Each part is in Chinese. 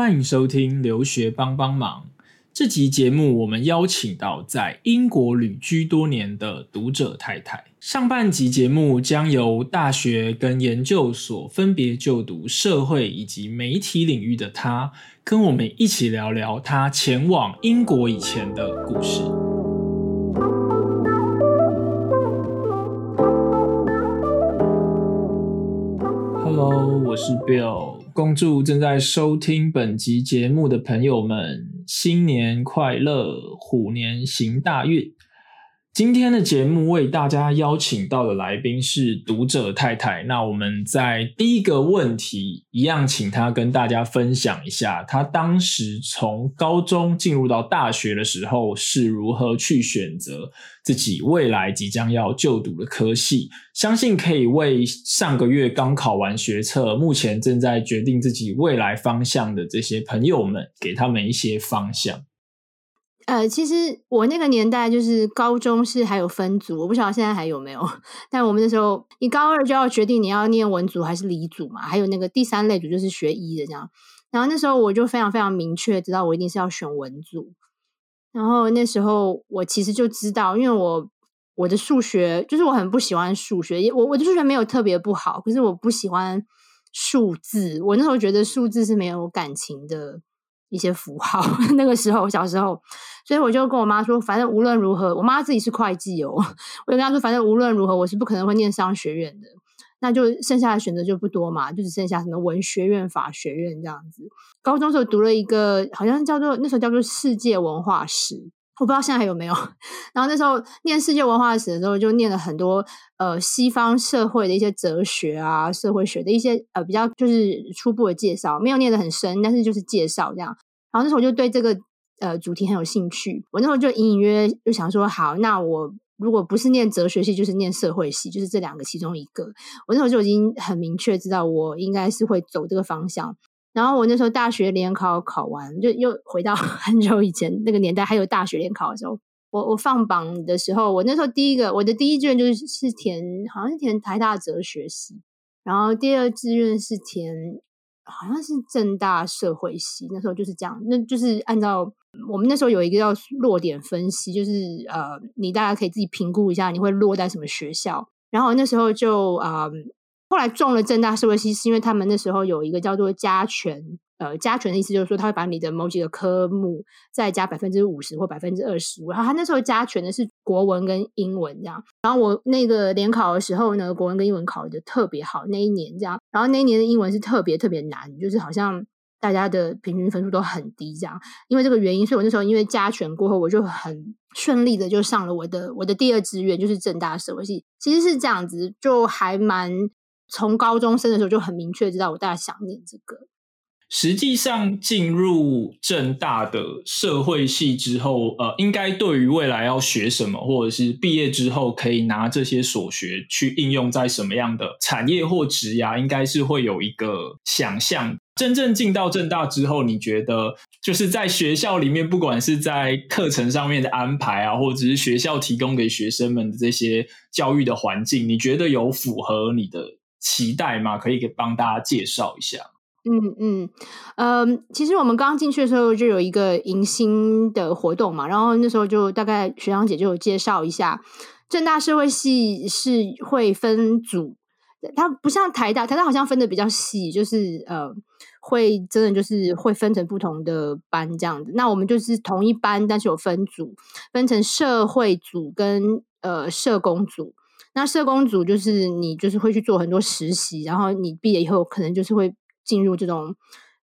欢迎收听《留学帮帮忙》这集节目，我们邀请到在英国旅居多年的读者太太。上半集节目将由大学跟研究所分别就读社会以及媒体领域的她，跟我们一起聊聊她前往英国以前的故事。Hello，我是 Bill。恭祝正在收听本集节目的朋友们新年快乐，虎年行大运。今天的节目为大家邀请到的来宾是读者太太。那我们在第一个问题一样，请她跟大家分享一下，她当时从高中进入到大学的时候是如何去选择自己未来即将要就读的科系。相信可以为上个月刚考完学测，目前正在决定自己未来方向的这些朋友们，给他们一些方向。呃，其实我那个年代就是高中是还有分组，我不晓得现在还有没有。但我们那时候，你高二就要决定你要念文组还是理组嘛，还有那个第三类组就是学医的这样。然后那时候我就非常非常明确知道我一定是要选文组。然后那时候我其实就知道，因为我我的数学就是我很不喜欢数学，我我的数学没有特别不好，可是我不喜欢数字。我那时候觉得数字是没有感情的。一些符号，那个时候我小时候，所以我就跟我妈说，反正无论如何，我妈自己是会计哦，我就跟她说，反正无论如何，我是不可能会念商学院的，那就剩下的选择就不多嘛，就只剩下什么文学院、法学院这样子。高中时候读了一个，好像叫做那时候叫做世界文化史。我不知道现在还有没有。然后那时候念世界文化史的时候，就念了很多呃西方社会的一些哲学啊、社会学的一些呃比较就是初步的介绍，没有念得很深，但是就是介绍这样。然后那时候我就对这个呃主题很有兴趣，我那时候就隐隐约就想说，好，那我如果不是念哲学系，就是念社会系，就是这两个其中一个。我那时候就已经很明确知道，我应该是会走这个方向。然后我那时候大学联考考完，就又回到 很久以前那个年代，还有大学联考的时候，我我放榜的时候，我那时候第一个我的第一志愿就是是填，好像是填台大哲学系，然后第二志愿是填好像是正大社会系，那时候就是这样，那就是按照我们那时候有一个叫落点分析，就是呃，你大家可以自己评估一下你会落在什么学校，然后那时候就啊。后来中了正大社会系，是因为他们那时候有一个叫做加权，呃，加权的意思就是说，他会把你的某几个科目再加百分之五十或百分之二十五。然后他那时候加权的是国文跟英文这样。然后我那个联考的时候呢，国文跟英文考的特别好，那一年这样。然后那一年的英文是特别特别难，就是好像大家的平均分数都很低这样。因为这个原因，所以我那时候因为加权过后，我就很顺利的就上了我的我的第二志愿，就是正大社会系。其实是这样子，就还蛮。从高中生的时候就很明确知道我大概想念这个。实际上进入正大的社会系之后，呃，应该对于未来要学什么，或者是毕业之后可以拿这些所学去应用在什么样的产业或职涯，应该是会有一个想象。真正进到正大之后，你觉得就是在学校里面，不管是在课程上面的安排啊，或者是学校提供给学生们的这些教育的环境，你觉得有符合你的？期待吗？可以给帮大家介绍一下。嗯嗯嗯，其实我们刚进去的时候就有一个迎新的活动嘛，然后那时候就大概学长姐就有介绍一下，正大社会系是会分组，它不像台大，台大好像分的比较细，就是呃会真的就是会分成不同的班这样子。那我们就是同一班，但是有分组，分成社会组跟呃社工组。那社工组就是你就是会去做很多实习，然后你毕业以后可能就是会进入这种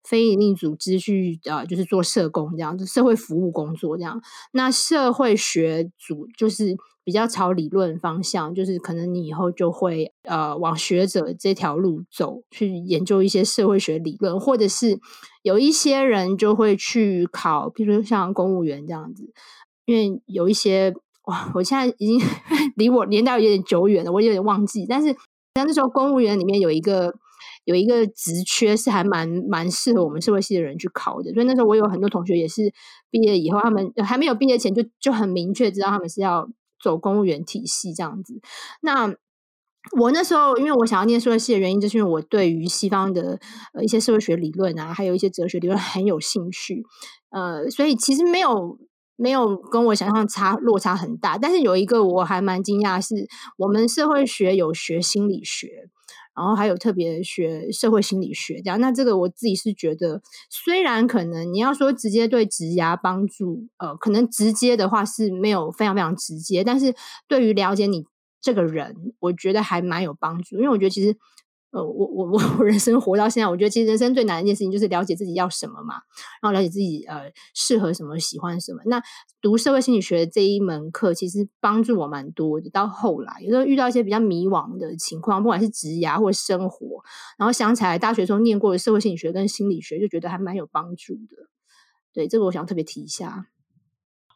非营利组织去呃，就是做社工这样，就社会服务工作这样。那社会学组就是比较朝理论方向，就是可能你以后就会呃往学者这条路走，去研究一些社会学理论，或者是有一些人就会去考，比如说像公务员这样子，因为有一些。哇！我现在已经 离我年代有点久远了，我有点忘记。但是，像那时候公务员里面有一个有一个职缺是还蛮蛮适合我们社会系的人去考的，所以那时候我有很多同学也是毕业以后，他们还没有毕业前就就很明确知道他们是要走公务员体系这样子。那我那时候因为我想要念社会系的原因，就是因为我对于西方的呃一些社会学理论啊，还有一些哲学理论很有兴趣，呃，所以其实没有没有跟我想象差落差很大。但是有一个我还蛮惊讶，是我们社会学有学心理学。然后还有特别学社会心理学这样，那这个我自己是觉得，虽然可能你要说直接对职涯帮助，呃，可能直接的话是没有非常非常直接，但是对于了解你这个人，我觉得还蛮有帮助，因为我觉得其实。我我我我人生活到现在，我觉得其实人生最难的一件事情就是了解自己要什么嘛，然后了解自己呃适合什么、喜欢什么。那读社会心理学这一门课，其实帮助我蛮多的。到后来，有时候遇到一些比较迷惘的情况，不管是职涯或生活，然后想起来大学时候念过的社会心理学跟心理学，就觉得还蛮有帮助的。对，这个我想特别提一下。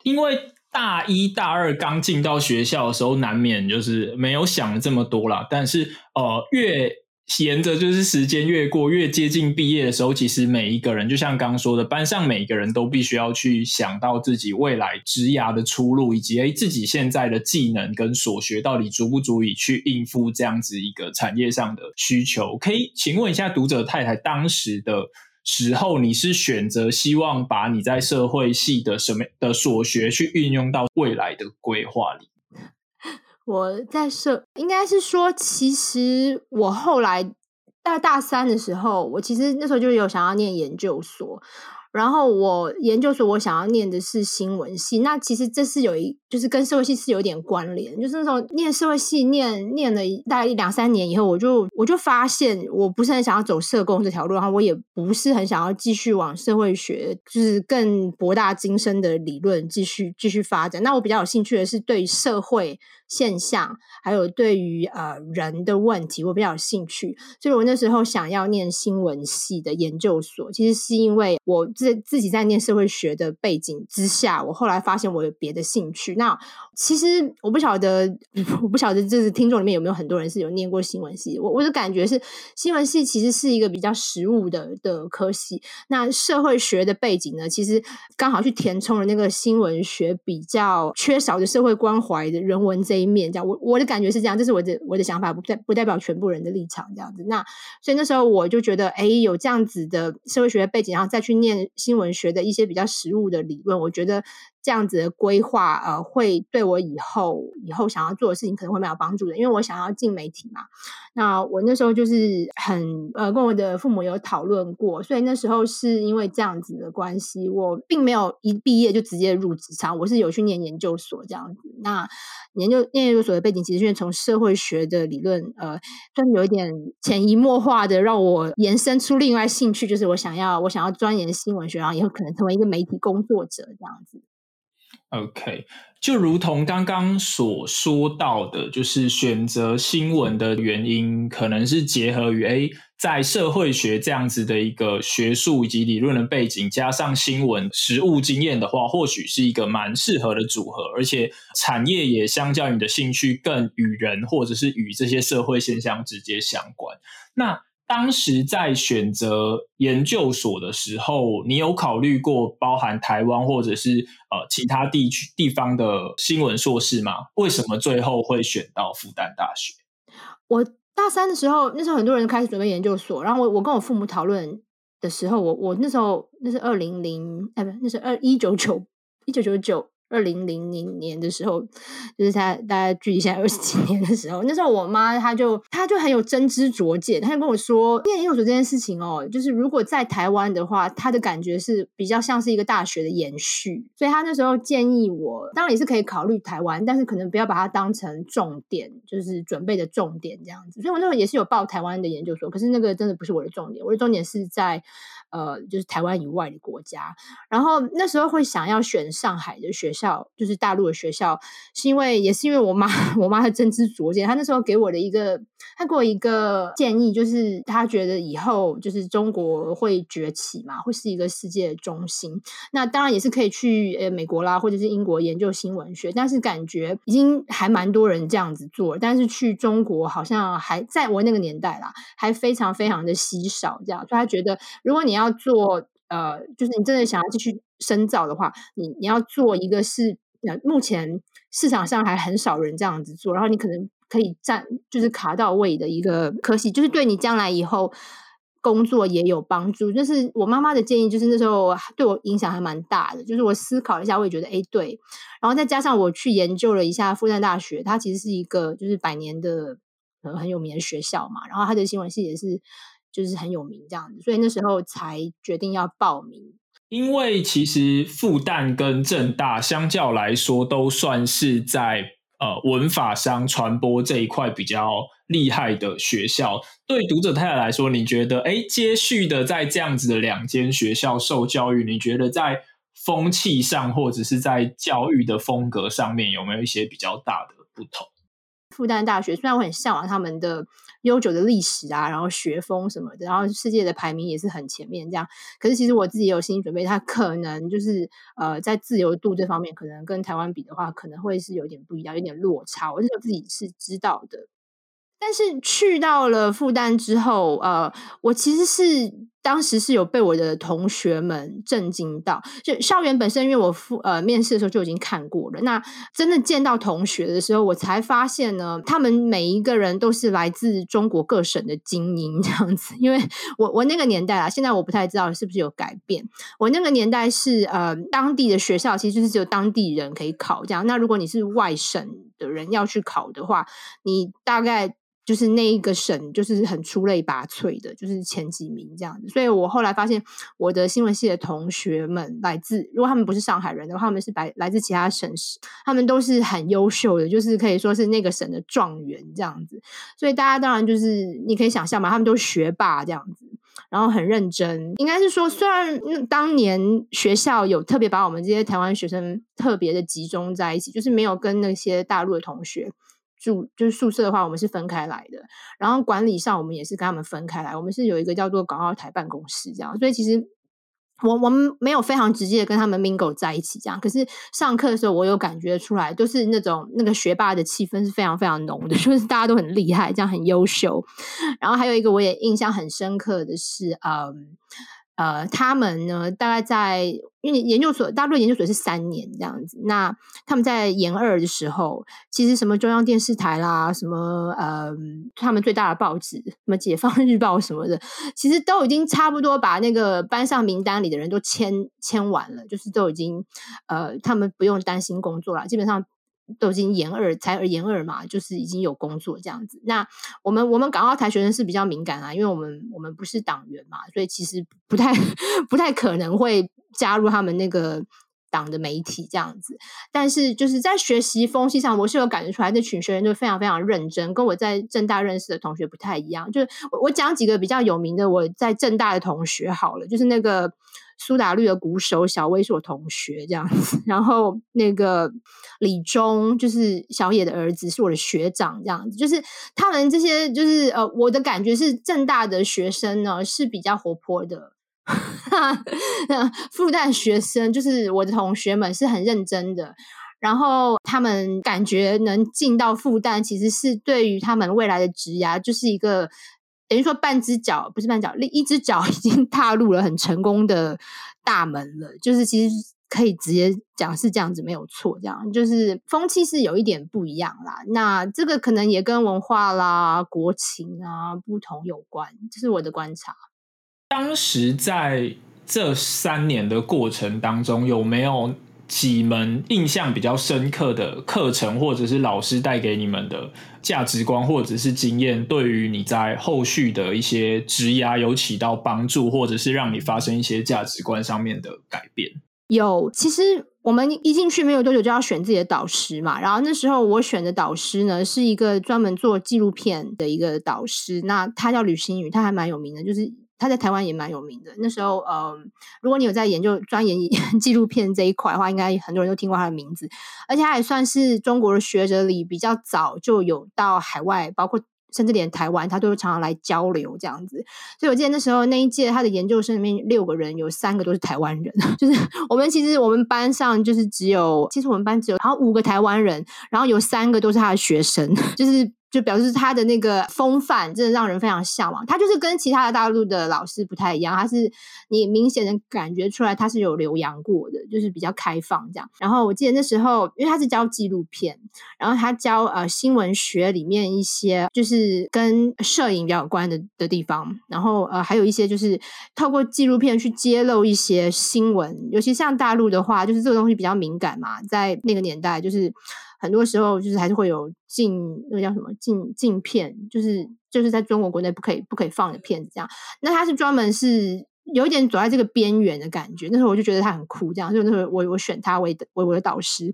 因为大一大二刚进到学校的时候，难免就是没有想这么多啦。但是呃，越沿着就是时间越过越接近毕业的时候，其实每一个人就像刚刚说的，班上每一个人都必须要去想到自己未来职涯的出路，以及诶自己现在的技能跟所学到底足不足以去应付这样子一个产业上的需求。可以请问一下读者太太，当时的时候你是选择希望把你在社会系的什么的所学去运用到未来的规划里？我在社应该是说，其实我后来大大三的时候，我其实那时候就有想要念研究所。然后我研究所我想要念的是新闻系，那其实这是有一就是跟社会系是有点关联，就是那时候念社会系念念了大概一两三年以后，我就我就发现我不是很想要走社工这条路，然后我也不是很想要继续往社会学就是更博大精深的理论继续继续发展。那我比较有兴趣的是对社会现象，还有对于呃人的问题，我比较有兴趣，所以我那时候想要念新闻系的研究所，其实是因为我。自自己在念社会学的背景之下，我后来发现我有别的兴趣。那其实我不晓得，我不晓得就是听众里面有没有很多人是有念过新闻系。我我的感觉是，新闻系其实是一个比较实务的的科系。那社会学的背景呢，其实刚好去填充了那个新闻学比较缺少的社会关怀的人文这一面。这样，我我的感觉是这样，这是我的我的想法，不代不代表全部人的立场。这样子，那所以那时候我就觉得，哎，有这样子的社会学的背景，然后再去念。新闻学的一些比较实务的理论，我觉得。这样子的规划，呃，会对我我以后以后想要做的事情可能会蛮有帮助的。因为我想要进媒体嘛，那我那时候就是很呃，跟我的父母有讨论过，所以那时候是因为这样子的关系，我并没有一毕业就直接入职场，我是有去念研究所这样子。那研究念研究所的背景，其实是从社会学的理论，呃，算是有一点潜移默化的让我延伸出另外兴趣，就是我想要我想要钻研新闻学，然后以后可能成为一个媒体工作者这样子。OK，就如同刚刚所说到的，就是选择新闻的原因，可能是结合于诶，在社会学这样子的一个学术以及理论的背景，加上新闻实务经验的话，或许是一个蛮适合的组合，而且产业也相较于你的兴趣更与人或者是与这些社会现象直接相关。那当时在选择研究所的时候，你有考虑过包含台湾或者是呃其他地区地方的新闻硕士吗？为什么最后会选到复旦大学？我大三的时候，那时候很多人开始准备研究所，然后我我跟我父母讨论的时候，我我那时候那是二零零哎不，那是二一九九一九九九。二零零零年的时候，就是他大概距离现在二十几年的时候，那时候我妈她就她就很有真知灼见，她就跟我说，念研究所这件事情哦，就是如果在台湾的话，她的感觉是比较像是一个大学的延续，所以她那时候建议我，当然也是可以考虑台湾，但是可能不要把它当成重点，就是准备的重点这样子。所以我那时候也是有报台湾的研究所，可是那个真的不是我的重点，我的重点是在。呃，就是台湾以外的国家，然后那时候会想要选上海的学校，就是大陆的学校，是因为也是因为我妈，我妈的真知灼见，她那时候给我的一个，她给我一个建议，就是她觉得以后就是中国会崛起嘛，会是一个世界的中心。那当然也是可以去呃美国啦，或者是英国研究新闻学，但是感觉已经还蛮多人这样子做，但是去中国好像还在我那个年代啦，还非常非常的稀少，这样，所以她觉得如果你要。要做呃，就是你真的想要继续深造的话，你你要做一个是呃，目前市场上还很少人这样子做，然后你可能可以站就是卡到位的一个科系，就是对你将来以后工作也有帮助。就是我妈妈的建议，就是那时候对我影响还蛮大的。就是我思考一下，我也觉得哎对，然后再加上我去研究了一下复旦大学，它其实是一个就是百年的呃很有名的学校嘛，然后它的新闻系也是就是很有名这样子，所以那时候才决定要报名。因为其实复旦跟正大相较来说，都算是在呃文法商传播这一块比较厉害的学校。对读者太太来说，你觉得哎，接续的在这样子的两间学校受教育，你觉得在风气上或者是在教育的风格上面，有没有一些比较大的不同？复旦大学虽然我很向往他们的悠久的历史啊，然后学风什么的，然后世界的排名也是很前面这样，可是其实我自己有心理准备，它可能就是呃在自由度这方面，可能跟台湾比的话，可能会是有点不一样，有点落差。我是自己是知道的。但是去到了复旦之后，呃，我其实是当时是有被我的同学们震惊到。就校园本身，因为我复呃面试的时候就已经看过了。那真的见到同学的时候，我才发现呢，他们每一个人都是来自中国各省的精英这样子。因为我我那个年代啊，现在我不太知道是不是有改变。我那个年代是呃当地的学校，其实就是只有当地人可以考这样。那如果你是外省的人要去考的话，你大概。就是那一个省，就是很出类拔萃的，就是前几名这样子。所以我后来发现，我的新闻系的同学们来自，如果他们不是上海人的话，他们是来来自其他省市，他们都是很优秀的，就是可以说是那个省的状元这样子。所以大家当然就是你可以想象嘛，他们都是学霸这样子，然后很认真。应该是说，虽然当年学校有特别把我们这些台湾学生特别的集中在一起，就是没有跟那些大陆的同学。住就是宿舍的话，我们是分开来的。然后管理上，我们也是跟他们分开来。我们是有一个叫做港澳台办公室这样，所以其实我我们没有非常直接的跟他们 mingle 在一起这样。可是上课的时候，我有感觉出来，都是那种那个学霸的气氛是非常非常浓的，就是大家都很厉害，这样很优秀。然后还有一个我也印象很深刻的是，嗯。呃，他们呢，大概在因为研究所，大陆研究所是三年这样子。那他们在研二的时候，其实什么中央电视台啦，什么呃，他们最大的报纸，什么解放日报什么的，其实都已经差不多把那个班上名单里的人都签签完了，就是都已经呃，他们不用担心工作了，基本上。都已经研二才而研二嘛，就是已经有工作这样子。那我们我们港澳台学生是比较敏感啊，因为我们我们不是党员嘛，所以其实不太不太可能会加入他们那个党的媒体这样子。但是就是在学习风气上，我是有感觉出来，那群学生就非常非常认真，跟我在正大认识的同学不太一样。就是我我讲几个比较有名的我在正大的同学好了，就是那个。苏打绿的鼓手小威是我同学，这样子。然后那个李忠就是小野的儿子，是我的学长，这样子。就是他们这些，就是呃，我的感觉是正大的学生呢是比较活泼的，复旦学生就是我的同学们是很认真的。然后他们感觉能进到复旦，其实是对于他们未来的职涯就是一个。等于说半只脚不是半脚，另一只脚已经踏入了很成功的大门了。就是其实可以直接讲是这样子，没有错。这样就是风气是有一点不一样啦。那这个可能也跟文化啦、国情啊不同有关，这是我的观察。当时在这三年的过程当中，有没有？几门印象比较深刻的课程，或者是老师带给你们的价值观，或者是经验，对于你在后续的一些职涯有起到帮助，或者是让你发生一些价值观上面的改变。有，其实我们一进去没有多久就要选自己的导师嘛，然后那时候我选的导师呢是一个专门做纪录片的一个导师，那他叫吕新宇，他还蛮有名的，就是。他在台湾也蛮有名的。那时候，呃，如果你有在研究钻研 纪录片这一块的话，应该很多人都听过他的名字。而且他也算是中国的学者里比较早就有到海外，包括甚至连台湾，他都常常来交流这样子。所以我记得那时候那一届他的研究生里面六个人，有三个都是台湾人。就是我们其实我们班上就是只有，其实我们班只有然后五个台湾人，然后有三个都是他的学生，就是。就表示他的那个风范真的让人非常向往。他就是跟其他的大陆的老师不太一样，他是你明显的感觉出来他是有留洋过的，就是比较开放这样。然后我记得那时候，因为他是教纪录片，然后他教呃新闻学里面一些就是跟摄影比较有关的的地方，然后呃还有一些就是透过纪录片去揭露一些新闻，尤其像大陆的话，就是这个东西比较敏感嘛，在那个年代，就是很多时候就是还是会有禁那个叫什么禁禁片，就是就是在中国国内不可以不可以放的片子这样。那他是专门是。有一点走在这个边缘的感觉，那时候我就觉得他很酷，这样，就那时候我我选他为为我的导师。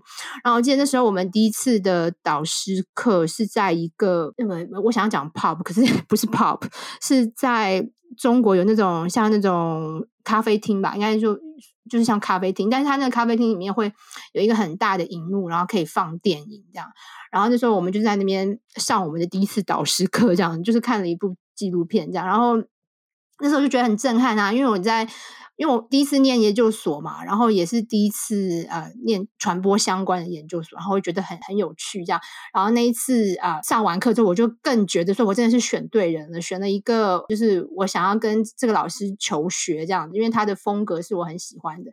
然后我记得那时候我们第一次的导师课是在一个那个我想要讲 pop，可是 不是 pop，是在中国有那种像那种咖啡厅吧，应该就就是像咖啡厅，但是他那个咖啡厅里面会有一个很大的荧幕，然后可以放电影这样。然后那时候我们就在那边上我们的第一次导师课，这样就是看了一部纪录片这样，然后。那时候就觉得很震撼啊，因为我在，因为我第一次念研究所嘛，然后也是第一次呃念传播相关的研究所，然后会觉得很很有趣这样。然后那一次啊上完课之后，我就更觉得说我真的是选对人了，选了一个就是我想要跟这个老师求学这样，因为他的风格是我很喜欢的。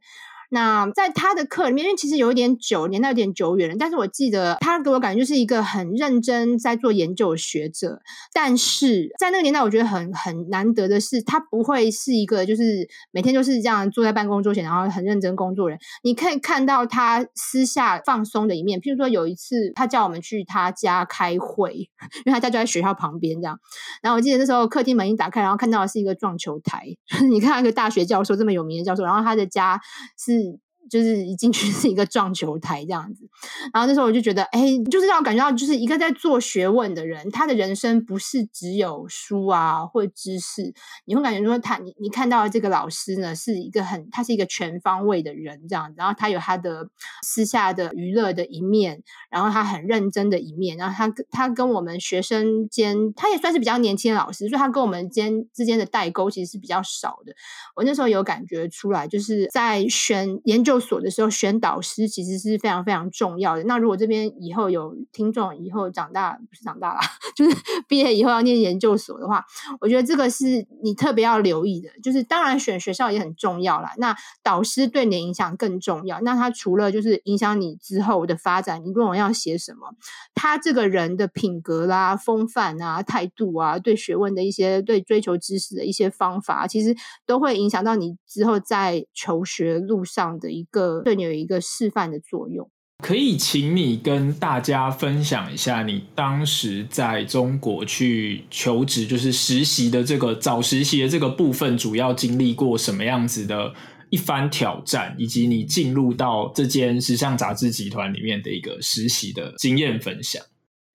那在他的课里面，因为其实有一点久，年代有点久远了，但是我记得他给我感觉就是一个很认真在做研究的学者。但是在那个年代，我觉得很很难得的是，他不会是一个就是每天就是这样坐在办公桌前，然后很认真工作人。你可以看到他私下放松的一面，譬如说有一次他叫我们去他家开会，因为他家就在学校旁边这样。然后我记得那时候客厅门一打开，然后看到的是一个撞球台。你看一个大学教授这么有名的教授，然后他的家是。就是一进去 是一个撞球台这样子，然后那时候我就觉得，哎，就是让我感觉到，就是一个在做学问的人，他的人生不是只有书啊或知识，你会感觉说他，你你看到这个老师呢，是一个很，他是一个全方位的人这样子，然后他有他的私下的娱乐的一面，然后他很认真的一面，然后他他跟我们学生间，他也算是比较年轻的老师，所以他跟我们间之间的代沟其实是比较少的。我那时候有感觉出来，就是在选研究。所的时候选导师其实是非常非常重要的。那如果这边以后有听众，以后长大不是长大了，就是毕业以后要念研究所的话，我觉得这个是你特别要留意的。就是当然选学校也很重要啦，那导师对你的影响更重要。那他除了就是影响你之后的发展，你论文要写什么，他这个人的品格啦、风范啊、态度啊，对学问的一些、对追求知识的一些方法，其实都会影响到你之后在求学路上的一。个对你有一个示范的作用，可以请你跟大家分享一下，你当时在中国去求职，就是实习的这个早实习的这个部分，主要经历过什么样子的一番挑战，以及你进入到这间时尚杂志集团里面的一个实习的经验分享。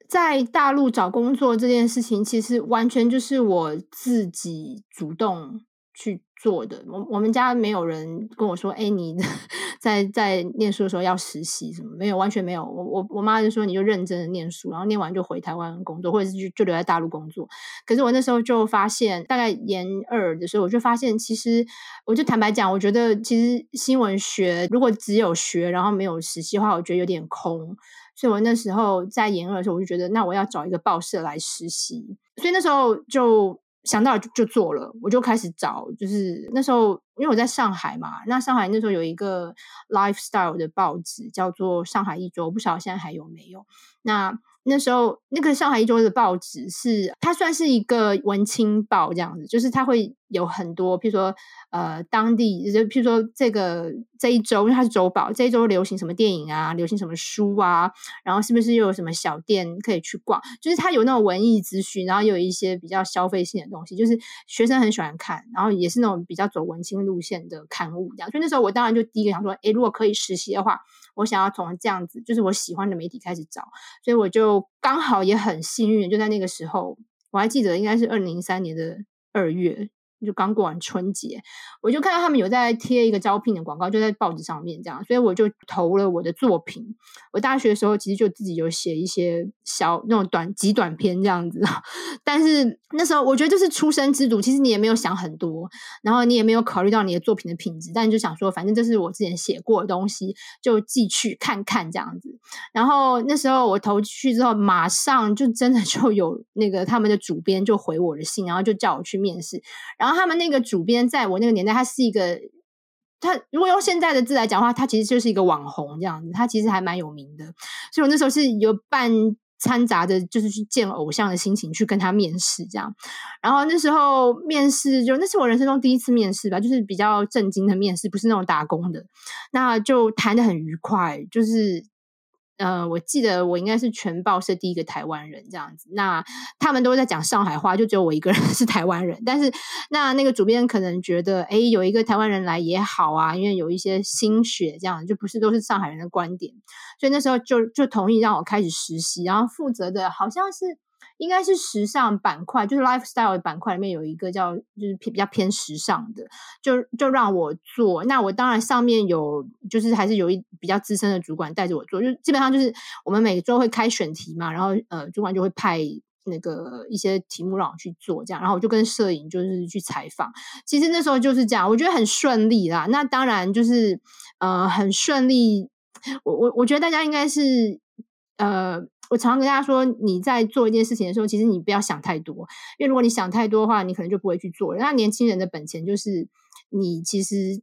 在大陆找工作这件事情，其实完全就是我自己主动。去做的，我我们家没有人跟我说，哎，你 在在念书的时候要实习什么？没有，完全没有。我我我妈就说，你就认真的念书，然后念完就回台湾工作，或者是就就留在大陆工作。可是我那时候就发现，大概研二的时候，我就发现，其实我就坦白讲，我觉得其实新闻学如果只有学，然后没有实习的话，我觉得有点空。所以我那时候在研二的时候，我就觉得，那我要找一个报社来实习。所以那时候就。想到就就做了，我就开始找，就是那时候因为我在上海嘛，那上海那时候有一个 lifestyle 的报纸叫做《上海一周》，我不晓得现在还有没有。那那时候那个《上海一周》的报纸是它算是一个文青报这样子，就是它会有很多，譬如说。呃，当地就譬如说这个这一周，因为它是周报，这一周流行什么电影啊，流行什么书啊，然后是不是又有什么小店可以去逛？就是它有那种文艺资讯，然后有一些比较消费性的东西，就是学生很喜欢看，然后也是那种比较走文青路线的刊物这样。所以那时候我当然就第一个想说，诶，如果可以实习的话，我想要从这样子，就是我喜欢的媒体开始找。所以我就刚好也很幸运，就在那个时候，我还记得应该是二零零三年的二月。就刚过完春节，我就看到他们有在贴一个招聘的广告，就在报纸上面这样，所以我就投了我的作品。我大学的时候其实就自己有写一些小那种短极短篇这样子，但是那时候我觉得就是出生之犊，其实你也没有想很多，然后你也没有考虑到你的作品的品质，但你就想说，反正这是我之前写过的东西，就寄去看看这样子。然后那时候我投去之后，马上就真的就有那个他们的主编就回我的信，然后就叫我去面试，然后。然后他们那个主编在我那个年代，他是一个他如果用现在的字来讲的话，他其实就是一个网红这样子，他其实还蛮有名的。所以我那时候是有半。掺杂着就是去见偶像的心情去跟他面试这样，然后那时候面试就那是我人生中第一次面试吧，就是比较震惊的面试，不是那种打工的，那就谈的很愉快，就是。呃，我记得我应该是全报社第一个台湾人这样子。那他们都在讲上海话，就只有我一个人 是台湾人。但是那那个主编可能觉得，哎，有一个台湾人来也好啊，因为有一些心血，这样就不是都是上海人的观点。所以那时候就就同意让我开始实习，然后负责的好像是。应该是时尚板块，就是 lifestyle 的板块里面有一个叫，就是偏比较偏时尚的，就就让我做。那我当然上面有，就是还是有一比较资深的主管带着我做，就基本上就是我们每周会开选题嘛，然后呃，主管就会派那个一些题目让我去做，这样，然后我就跟摄影就是去采访。其实那时候就是这样，我觉得很顺利啦。那当然就是呃很顺利，我我我觉得大家应该是呃。我常常跟大家说，你在做一件事情的时候，其实你不要想太多，因为如果你想太多的话，你可能就不会去做。那年轻人的本钱就是你其实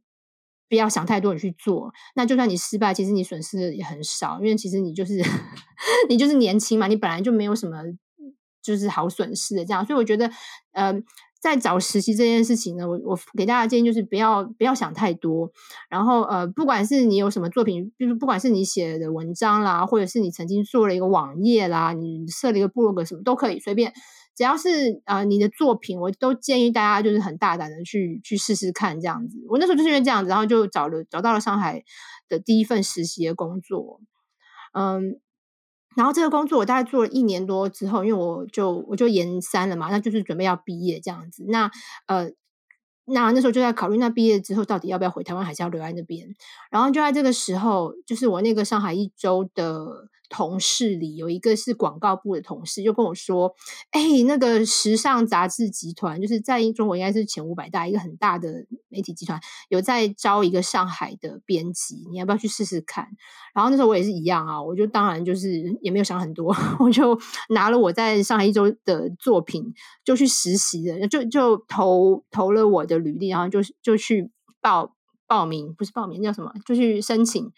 不要想太多，你去做。那就算你失败，其实你损失的也很少，因为其实你就是 你就是年轻嘛，你本来就没有什么就是好损失的这样。所以我觉得，嗯。在找实习这件事情呢，我我给大家建议就是不要不要想太多，然后呃，不管是你有什么作品，就是不管是你写的文章啦，或者是你曾经做了一个网页啦，你设了一个部落格什么都可以，随便，只要是呃你的作品，我都建议大家就是很大胆的去去试试看这样子。我那时候就是因为这样子，然后就找了找到了上海的第一份实习的工作，嗯。然后这个工作我大概做了一年多之后，因为我就我就研三了嘛，那就是准备要毕业这样子。那呃，那那时候就在考虑，那毕业之后到底要不要回台湾，还是要留在那边？然后就在这个时候，就是我那个上海一周的。同事里有一个是广告部的同事，就跟我说：“哎，那个时尚杂志集团，就是在中国应该是前五百大一个很大的媒体集团，有在招一个上海的编辑，你要不要去试试看？”然后那时候我也是一样啊，我就当然就是也没有想很多，我就拿了我在上海一周的作品就去实习了，就就投投了我的履历，然后就就去报报名，不是报名叫什么，就去申请。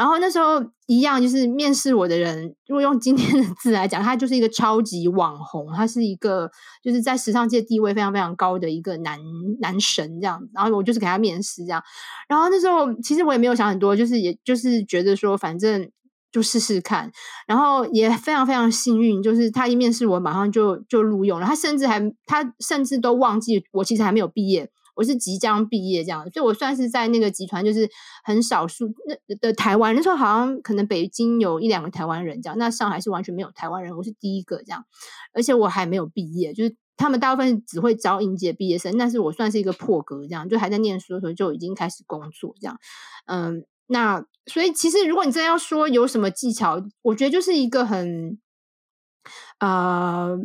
然后那时候一样，就是面试我的人，如果用今天的字来讲，他就是一个超级网红，他是一个就是在时尚界地位非常非常高的一个男男神这样。然后我就是给他面试这样。然后那时候其实我也没有想很多，就是也就是觉得说反正就试试看。然后也非常非常幸运，就是他一面试我，马上就就录用了。他甚至还他甚至都忘记我其实还没有毕业。我是即将毕业这样，所以我算是在那个集团，就是很少数那的台湾。那时候好像可能北京有一两个台湾人这样，那上海是完全没有台湾人，我是第一个这样。而且我还没有毕业，就是他们大部分只会招应届毕业生，但是我算是一个破格这样，就还在念书的时候就已经开始工作这样。嗯，那所以其实如果你真的要说有什么技巧，我觉得就是一个很呃。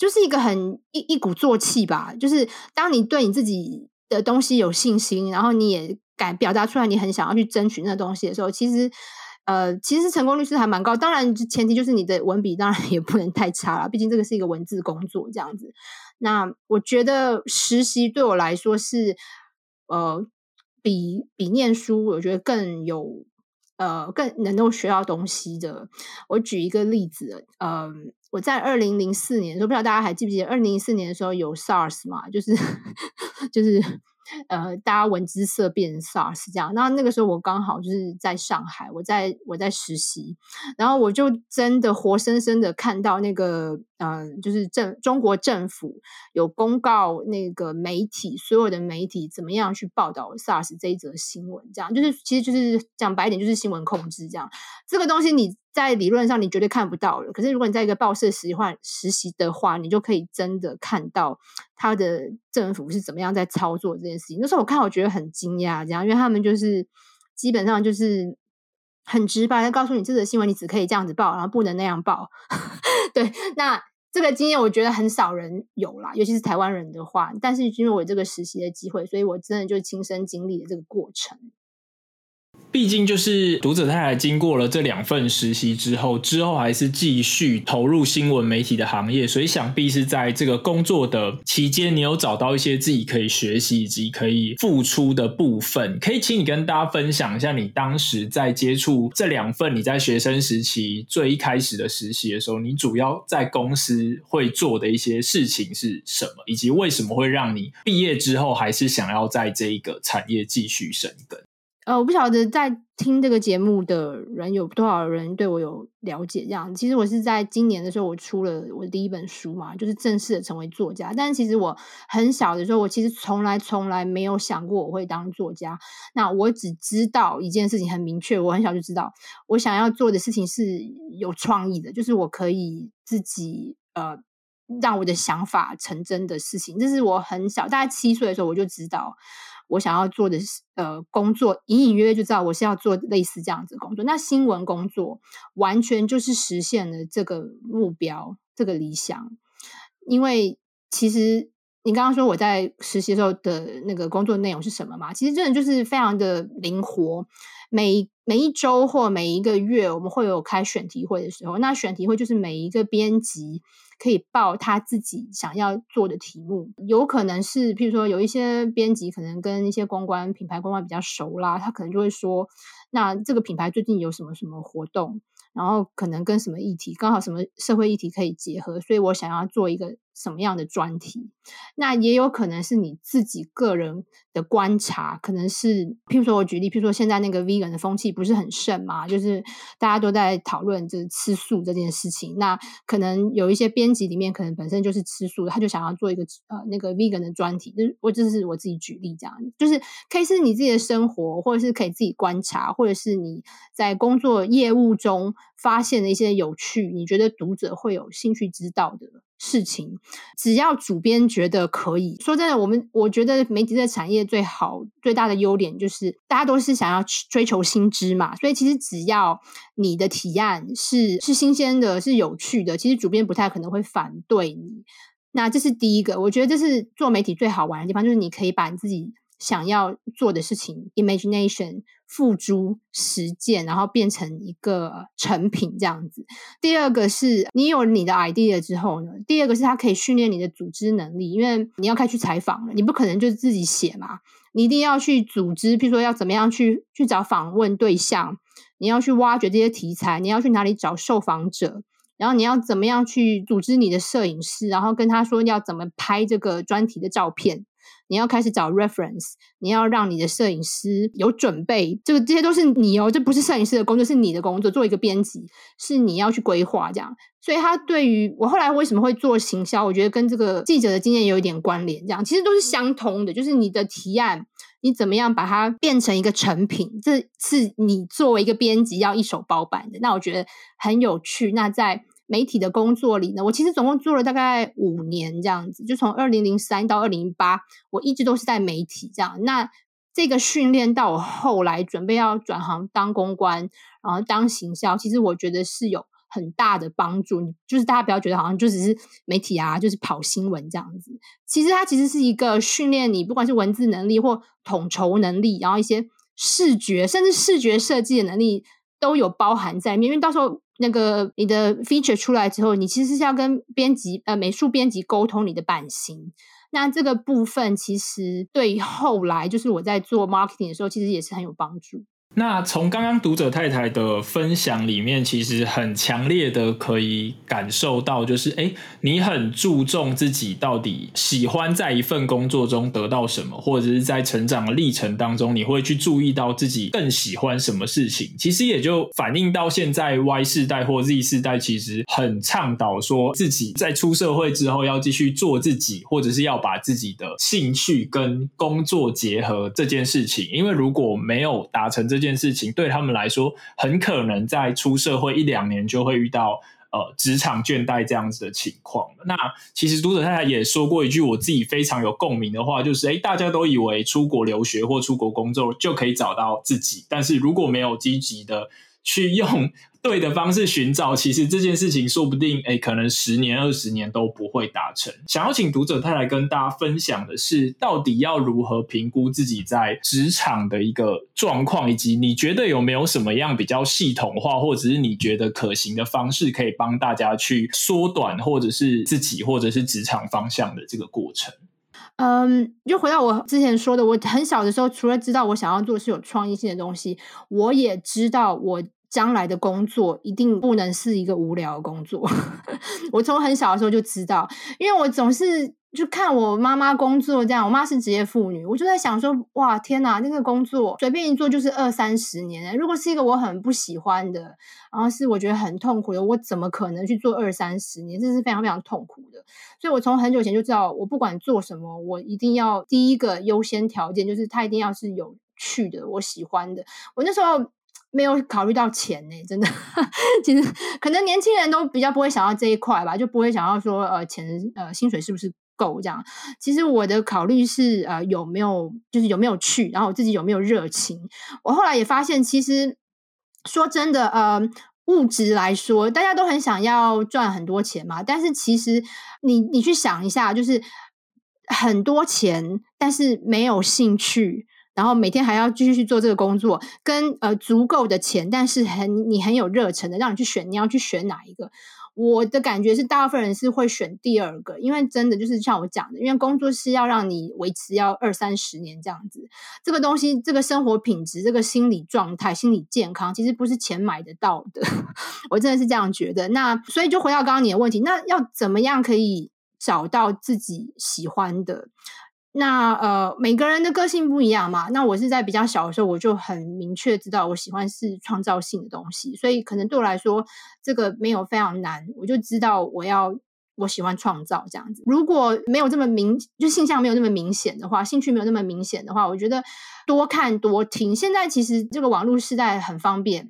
就是一个很一一鼓作气吧，就是当你对你自己的东西有信心，然后你也敢表达出来，你很想要去争取那东西的时候，其实呃，其实成功率是还蛮高。当然，前提就是你的文笔当然 也不能太差了，毕竟这个是一个文字工作这样子。那我觉得实习对我来说是呃，比比念书，我觉得更有呃更能够学到东西的。我举一个例子，嗯。我在二零零四年，都不知道大家还记不记得，二零零四年的时候有 SARS 嘛，就是 就是。呃，大家闻之色变 SARS 这样，那那个时候我刚好就是在上海，我在我在实习，然后我就真的活生生的看到那个，嗯，就是政中国政府有公告那个媒体，所有的媒体怎么样去报道 SARS 这一则新闻，这样。就是其实就是讲白点就是新闻控制这样，这个东西你在理论上你绝对看不到了，可是如果你在一个报社实习实习的话，你就可以真的看到他的政府是怎么样在操作这件事情。那时候我看，我觉得很惊讶，这样，因为他们就是基本上就是很直白的告诉你，这则新闻你只可以这样子报，然后不能那样报。对，那这个经验我觉得很少人有啦，尤其是台湾人的话。但是因为我这个实习的机会，所以我真的就亲身经历了这个过程。毕竟就是读者太太经过了这两份实习之后，之后还是继续投入新闻媒体的行业，所以想必是在这个工作的期间，你有找到一些自己可以学习以及可以付出的部分。可以请你跟大家分享一下，你当时在接触这两份你在学生时期最一开始的实习的时候，你主要在公司会做的一些事情是什么，以及为什么会让你毕业之后还是想要在这一个产业继续深耕？呃，我不晓得在听这个节目的人有多少人对我有了解。这样，其实我是在今年的时候，我出了我第一本书嘛，就是正式的成为作家。但其实我很小的时候，我其实从来从来没有想过我会当作家。那我只知道一件事情很明确，我很小就知道，我想要做的事情是有创意的，就是我可以自己呃让我的想法成真的事情。这是我很小，大概七岁的时候我就知道。我想要做的呃工作，隐隐约约就知道我是要做类似这样子的工作。那新闻工作完全就是实现了这个目标、这个理想。因为其实你刚刚说我在实习时候的那个工作内容是什么嘛？其实真的就是非常的灵活。每每一周或每一个月，我们会有开选题会的时候。那选题会就是每一个编辑。可以报他自己想要做的题目，有可能是，譬如说有一些编辑可能跟一些公关品牌公关比较熟啦，他可能就会说，那这个品牌最近有什么什么活动。然后可能跟什么议题刚好什么社会议题可以结合，所以我想要做一个什么样的专题。那也有可能是你自己个人的观察，可能是譬如说我举例，譬如说现在那个 vegan 的风气不是很盛嘛，就是大家都在讨论就是吃素这件事情。那可能有一些编辑里面可能本身就是吃素，他就想要做一个呃那个 vegan 的专题。就是我这是我自己举例这样，就是可以是你自己的生活，或者是可以自己观察，或者是你在工作业务中。发现的一些有趣，你觉得读者会有兴趣知道的事情，只要主编觉得可以说真的，我们我觉得媒体的产业最好最大的优点就是大家都是想要追求新知嘛，所以其实只要你的提案是是新鲜的、是有趣的，其实主编不太可能会反对你。那这是第一个，我觉得这是做媒体最好玩的地方，就是你可以把你自己。想要做的事情，imagination 付诸实践，然后变成一个成品这样子。第二个是你有你的 idea 之后呢，第二个是它可以训练你的组织能力，因为你要开始去采访了，你不可能就自己写嘛，你一定要去组织，譬如说要怎么样去去找访问对象，你要去挖掘这些题材，你要去哪里找受访者，然后你要怎么样去组织你的摄影师，然后跟他说要怎么拍这个专题的照片。你要开始找 reference，你要让你的摄影师有准备，这个这些都是你哦，这不是摄影师的工作，是你的工作。做一个编辑，是你要去规划这样。所以，他对于我后来为什么会做行销，我觉得跟这个记者的经验有一点关联。这样其实都是相通的，就是你的提案，你怎么样把它变成一个成品，这是你作为一个编辑要一手包办的。那我觉得很有趣。那在媒体的工作里呢，我其实总共做了大概五年这样子，就从二零零三到二零零八，我一直都是在媒体这样。那这个训练到我后来准备要转行当公关，然后当行销，其实我觉得是有很大的帮助。就是大家不要觉得好像就只是媒体啊，就是跑新闻这样子。其实它其实是一个训练你，不管是文字能力或统筹能力，然后一些视觉甚至视觉设计的能力都有包含在里面，因为到时候。那个你的 feature 出来之后，你其实是要跟编辑呃美术编辑沟通你的版型。那这个部分其实对后来就是我在做 marketing 的时候，其实也是很有帮助。那从刚刚读者太太的分享里面，其实很强烈的可以感受到，就是哎，你很注重自己到底喜欢在一份工作中得到什么，或者是在成长的历程当中，你会去注意到自己更喜欢什么事情。其实也就反映到现在 Y 世代或 Z 世代，其实很倡导说自己在出社会之后要继续做自己，或者是要把自己的兴趣跟工作结合这件事情。因为如果没有达成这这件事情对他们来说，很可能在出社会一两年就会遇到呃职场倦怠这样子的情况。那其实读者太太也说过一句我自己非常有共鸣的话，就是哎，大家都以为出国留学或出国工作就可以找到自己，但是如果没有积极的去用对的方式寻找，其实这件事情说不定，哎，可能十年、二十年都不会达成。想要请读者太来跟大家分享的是，到底要如何评估自己在职场的一个状况，以及你觉得有没有什么样比较系统化，或者是你觉得可行的方式，可以帮大家去缩短，或者是自己或者是职场方向的这个过程。嗯，就回到我之前说的，我很小的时候，除了知道我想要做是有创意性的东西，我也知道我将来的工作一定不能是一个无聊的工作。我从很小的时候就知道，因为我总是。就看我妈妈工作这样，我妈是职业妇女，我就在想说，哇，天哪，那个工作随便一做就是二三十年。如果是一个我很不喜欢的，然后是我觉得很痛苦的，我怎么可能去做二三十年？这是非常非常痛苦的。所以我从很久前就知道，我不管做什么，我一定要第一个优先条件就是它一定要是有趣的，我喜欢的。我那时候没有考虑到钱呢，真的，其实可能年轻人都比较不会想到这一块吧，就不会想要说呃钱呃薪水是不是？够这样，其实我的考虑是，呃，有没有就是有没有去，然后我自己有没有热情。我后来也发现，其实说真的，呃，物质来说，大家都很想要赚很多钱嘛。但是其实你你去想一下，就是很多钱，但是没有兴趣，然后每天还要继续去做这个工作，跟呃足够的钱，但是很你很有热忱的，让你去选，你要去选哪一个？我的感觉是，大部分人是会选第二个，因为真的就是像我讲的，因为工作是要让你维持要二三十年这样子，这个东西，这个生活品质，这个心理状态、心理健康，其实不是钱买得到的。我真的是这样觉得。那所以就回到刚刚你的问题，那要怎么样可以找到自己喜欢的？那呃，每个人的个性不一样嘛。那我是在比较小的时候，我就很明确知道我喜欢是创造性的东西，所以可能对我来说，这个没有非常难。我就知道我要我喜欢创造这样子。如果没有这么明，就性向没有那么明显的话，兴趣没有那么明显的话，我觉得多看多听。现在其实这个网络时代很方便，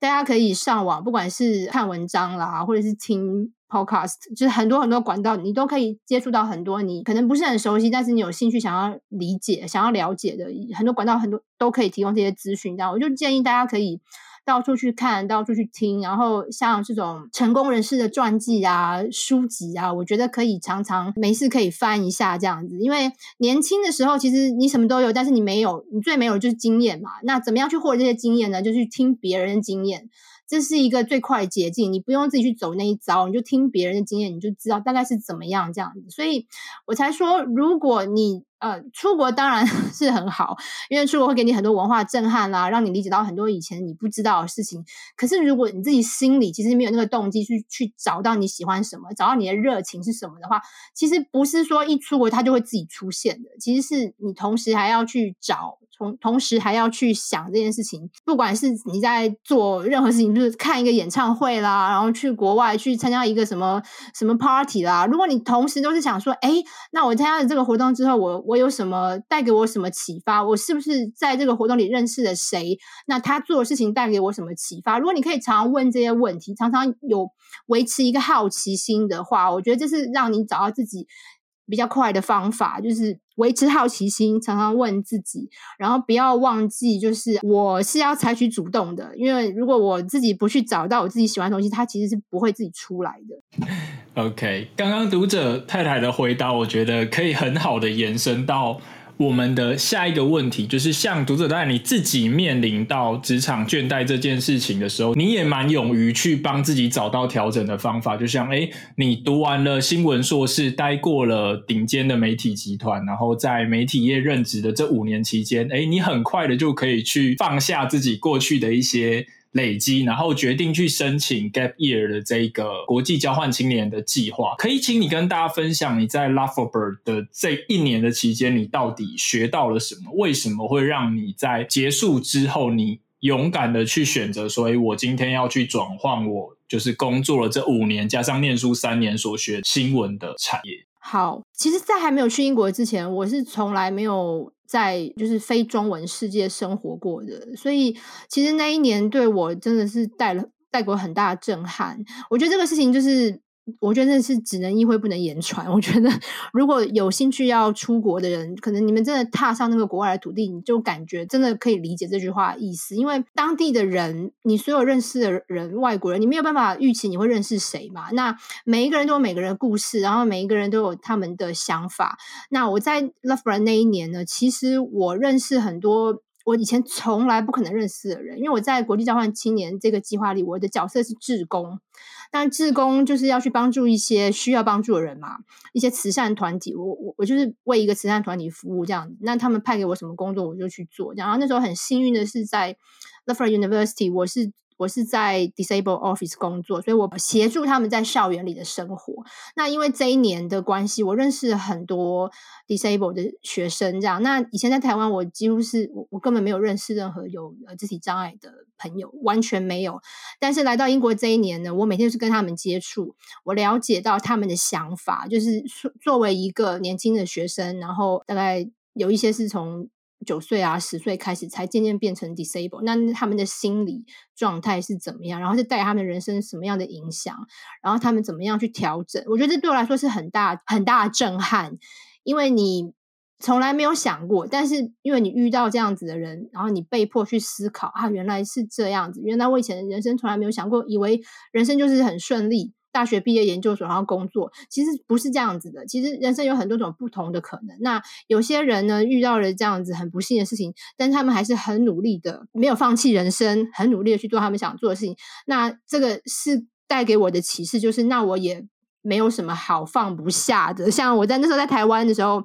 大家可以上网，不管是看文章啦，或者是听。Podcast 就是很多很多管道，你都可以接触到很多你可能不是很熟悉，但是你有兴趣想要理解、想要了解的很多管道，很多都可以提供这些资讯。这样，我就建议大家可以到处去看，到处去听。然后像这种成功人士的传记啊、书籍啊，我觉得可以常常没事可以翻一下这样子。因为年轻的时候其实你什么都有，但是你没有，你最没有就是经验嘛。那怎么样去获得这些经验呢？就去听别人的经验。这是一个最快的捷径，你不用自己去走那一招，你就听别人的经验，你就知道大概是怎么样这样子。所以我才说，如果你呃出国当然 是很好，因为出国会给你很多文化震撼啦，让你理解到很多以前你不知道的事情。可是如果你自己心里其实没有那个动机去去找到你喜欢什么，找到你的热情是什么的话，其实不是说一出国他就会自己出现的。其实是你同时还要去找。同同时还要去想这件事情，不管是你在做任何事情，就是看一个演唱会啦，然后去国外去参加一个什么什么 party 啦。如果你同时都是想说，哎，那我参加了这个活动之后，我我有什么带给我什么启发？我是不是在这个活动里认识了谁？那他做的事情带给我什么启发？如果你可以常常问这些问题，常常有维持一个好奇心的话，我觉得这是让你找到自己。比较快的方法就是维持好奇心，常常问自己，然后不要忘记，就是我是要采取主动的，因为如果我自己不去找到我自己喜欢的东西，它其实是不会自己出来的。OK，刚刚读者太太的回答，我觉得可以很好的延伸到。我们的下一个问题就是，像读者在你自己面临到职场倦怠这件事情的时候，你也蛮勇于去帮自己找到调整的方法。就像，哎，你读完了新闻硕士，待过了顶尖的媒体集团，然后在媒体业任职的这五年期间，哎，你很快的就可以去放下自己过去的一些。累积，然后决定去申请 Gap Year 的这个国际交换青年的计划。可以请你跟大家分享你在 Laughable 的这一年的期间，你到底学到了什么？为什么会让你在结束之后，你勇敢的去选择说，哎，我今天要去转换我就是工作了这五年，加上念书三年所学新闻的产业？好，其实，在还没有去英国之前，我是从来没有。在就是非中文世界生活过的，所以其实那一年对我真的是带了带过很大的震撼。我觉得这个事情就是我觉得那是只能意会不能言传。我觉得如果有兴趣要出国的人，可能你们真的踏上那个国外的土地，你就感觉真的可以理解这句话的意思。因为当地的人，你所有认识的人，外国人，你没有办法预期你会认识谁嘛。那每一个人都有每个人的故事，然后每一个人都有他们的想法。那我在 Love Brand 那一年呢，其实我认识很多。我以前从来不可能认识的人，因为我在国际交换青年这个计划里，我的角色是志工。但志工就是要去帮助一些需要帮助的人嘛，一些慈善团体。我我我就是为一个慈善团体服务这样。那他们派给我什么工作，我就去做。然后那时候很幸运的是，在 La f r e University，我是。我是在 Disable Office 工作，所以我协助他们在校园里的生活。那因为这一年的关系，我认识很多 Disable 的学生。这样，那以前在台湾，我几乎是我我根本没有认识任何有呃肢体障碍的朋友，完全没有。但是来到英国这一年呢，我每天是跟他们接触，我了解到他们的想法，就是作为一个年轻的学生，然后大概有一些是从。九岁啊，十岁开始才渐渐变成 disable，那他们的心理状态是怎么样？然后是带他们人生什么样的影响？然后他们怎么样去调整？我觉得这对我来说是很大很大的震撼，因为你从来没有想过，但是因为你遇到这样子的人，然后你被迫去思考啊，原来是这样子，原来我以前的人生从来没有想过，以为人生就是很顺利。大学毕业、研究所，然后工作，其实不是这样子的。其实人生有很多种不同的可能。那有些人呢，遇到了这样子很不幸的事情，但他们还是很努力的，没有放弃人生，很努力的去做他们想做的事情。那这个是带给我的启示，就是那我也。没有什么好放不下的。像我在那时候在台湾的时候，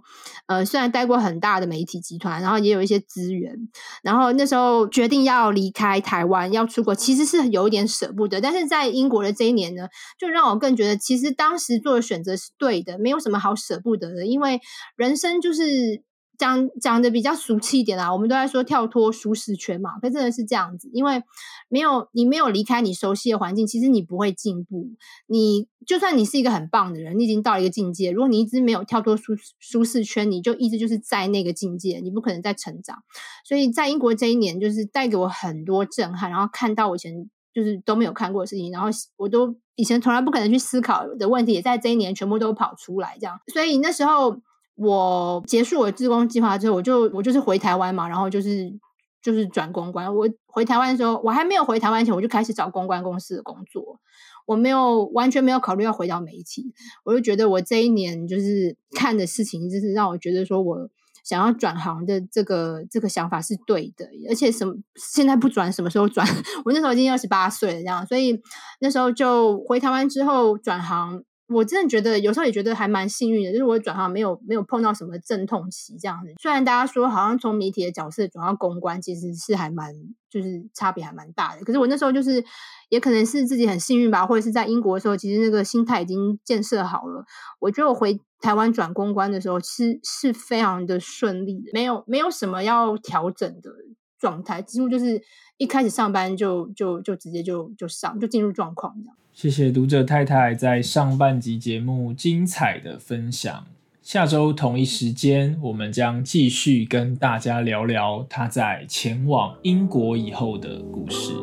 呃，虽然待过很大的媒体集团，然后也有一些资源，然后那时候决定要离开台湾，要出国，其实是有一点舍不得。但是在英国的这一年呢，就让我更觉得，其实当时做的选择是对的，没有什么好舍不得的，因为人生就是。讲讲的比较俗气一点啦，我们都在说跳脱舒适圈嘛，可真的是这样子，因为没有你没有离开你熟悉的环境，其实你不会进步。你就算你是一个很棒的人，你已经到了一个境界，如果你一直没有跳脱舒舒适圈，你就一直就是在那个境界，你不可能再成长。所以在英国这一年，就是带给我很多震撼，然后看到我以前就是都没有看过的事情，然后我都以前从来不可能去思考的问题，也在这一年全部都跑出来，这样。所以那时候。我结束我自工计划之后，我就我就是回台湾嘛，然后就是就是转公关。我回台湾的时候，我还没有回台湾前，我就开始找公关公司的工作。我没有完全没有考虑要回到媒体，我就觉得我这一年就是看的事情，就是让我觉得说我想要转行的这个这个想法是对的，而且什么现在不转什么时候转？我那时候已经二十八岁了，这样，所以那时候就回台湾之后转行。我真的觉得有时候也觉得还蛮幸运的，就是我转行没有没有碰到什么阵痛期这样子。虽然大家说好像从媒体的角色转到公关，其实是还蛮就是差别还蛮大的。可是我那时候就是也可能是自己很幸运吧，或者是在英国的时候，其实那个心态已经建设好了。我觉得我回台湾转公关的时候，其实是非常的顺利的，没有没有什么要调整的状态，几乎就是一开始上班就就就直接就就上就进入状况这样。谢谢读者太太在上半集节目精彩的分享。下周同一时间，我们将继续跟大家聊聊她在前往英国以后的故事。